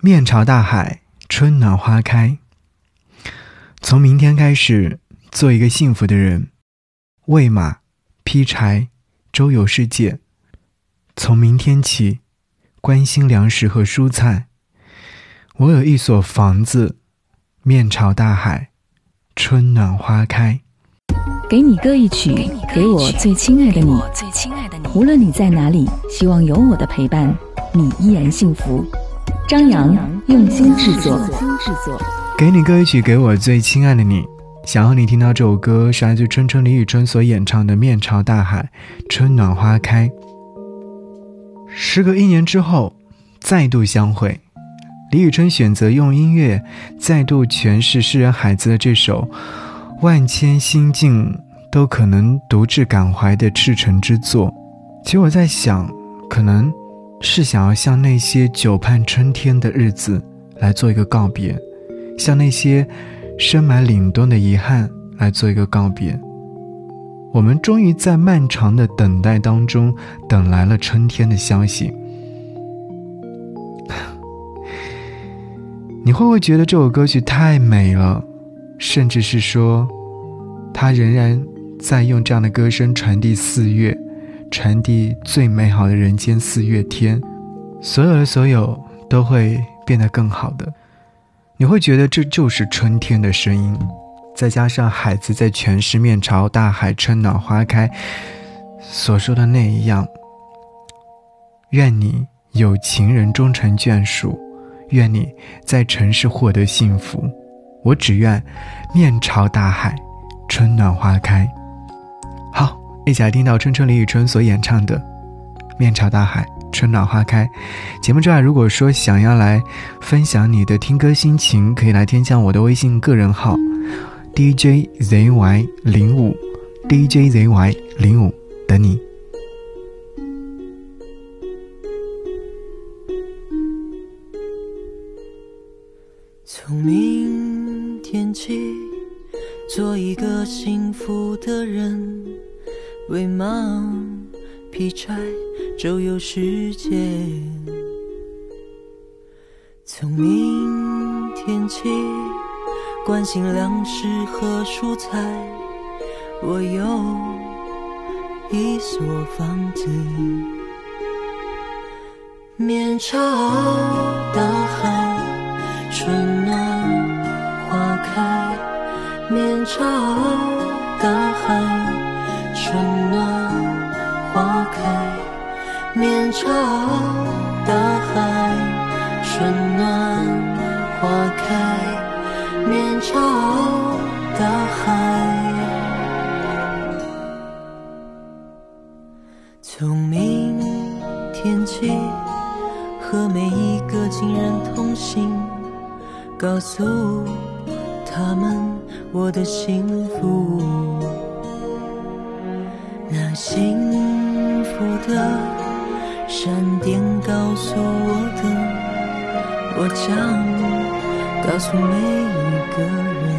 面朝大海，春暖花开。从明天开始，做一个幸福的人，喂马，劈柴，周游世界。从明天起，关心粮食和蔬菜。我有一所房子，面朝大海，春暖花开。给你歌一曲，给我最亲爱的你。无论你在哪里，希望有我的陪伴，你依然幸福。张扬用心制作。给你歌一曲，给我最亲爱的你。想要你听到这首歌，是来自春春李宇春所演唱的《面朝大海，春暖花开》。时隔一年之后，再度相会，李宇春选择用音乐再度诠释诗人海子的这首万千心境都可能独自感怀的赤诚之作。其实我在想，可能。是想要向那些久盼春天的日子来做一个告别，向那些深埋凛冬的遗憾来做一个告别。我们终于在漫长的等待当中等来了春天的消息。你会不会觉得这首歌曲太美了？甚至是说，他仍然在用这样的歌声传递四月？传递最美好的人间四月天，所有的所有都会变得更好的。你会觉得这就是春天的声音，再加上海子在全市面朝大海，春暖花开所说的那一样。愿你有情人终成眷属，愿你在城市获得幸福。我只愿面朝大海，春暖花开。好一起来听到春春李宇春所演唱的《面朝大海，春暖花开》。节目之外，如果说想要来分享你的听歌心情，可以来添加我的微信个人号 DJZY 零五 DJZY 零五等你。从明天起，做一个幸福的人。喂马，劈柴，周游世界。从明天起，关心粮食和蔬菜。我有一所房子，面朝大海，春暖花开。面朝大海。春暖花开，面朝大海。春暖花开，面朝大海。从明天起，和每一个亲人通信，告诉他们我的幸福。幸福的闪电告诉我的，我将告诉每一个人，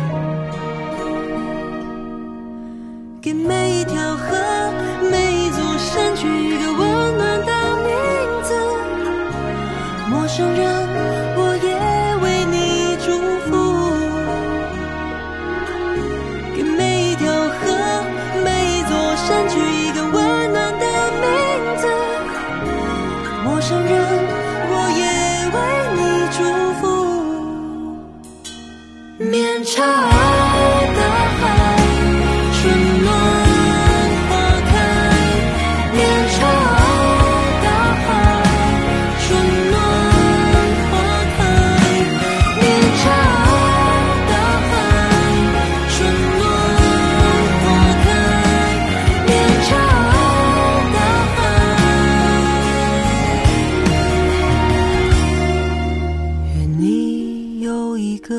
一个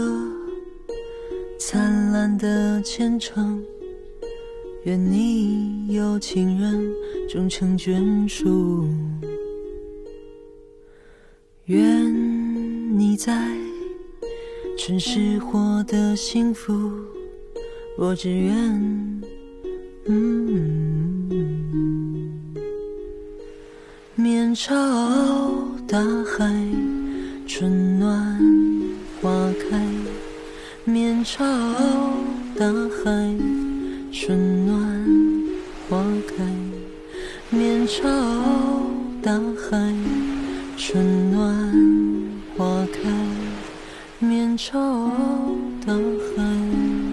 灿烂的前程，愿你有情人终成眷属，愿你在城市获得幸福。我只愿，嗯面朝大海，开，面朝大海。春暖花开，面朝大海。春暖花开，面朝大海。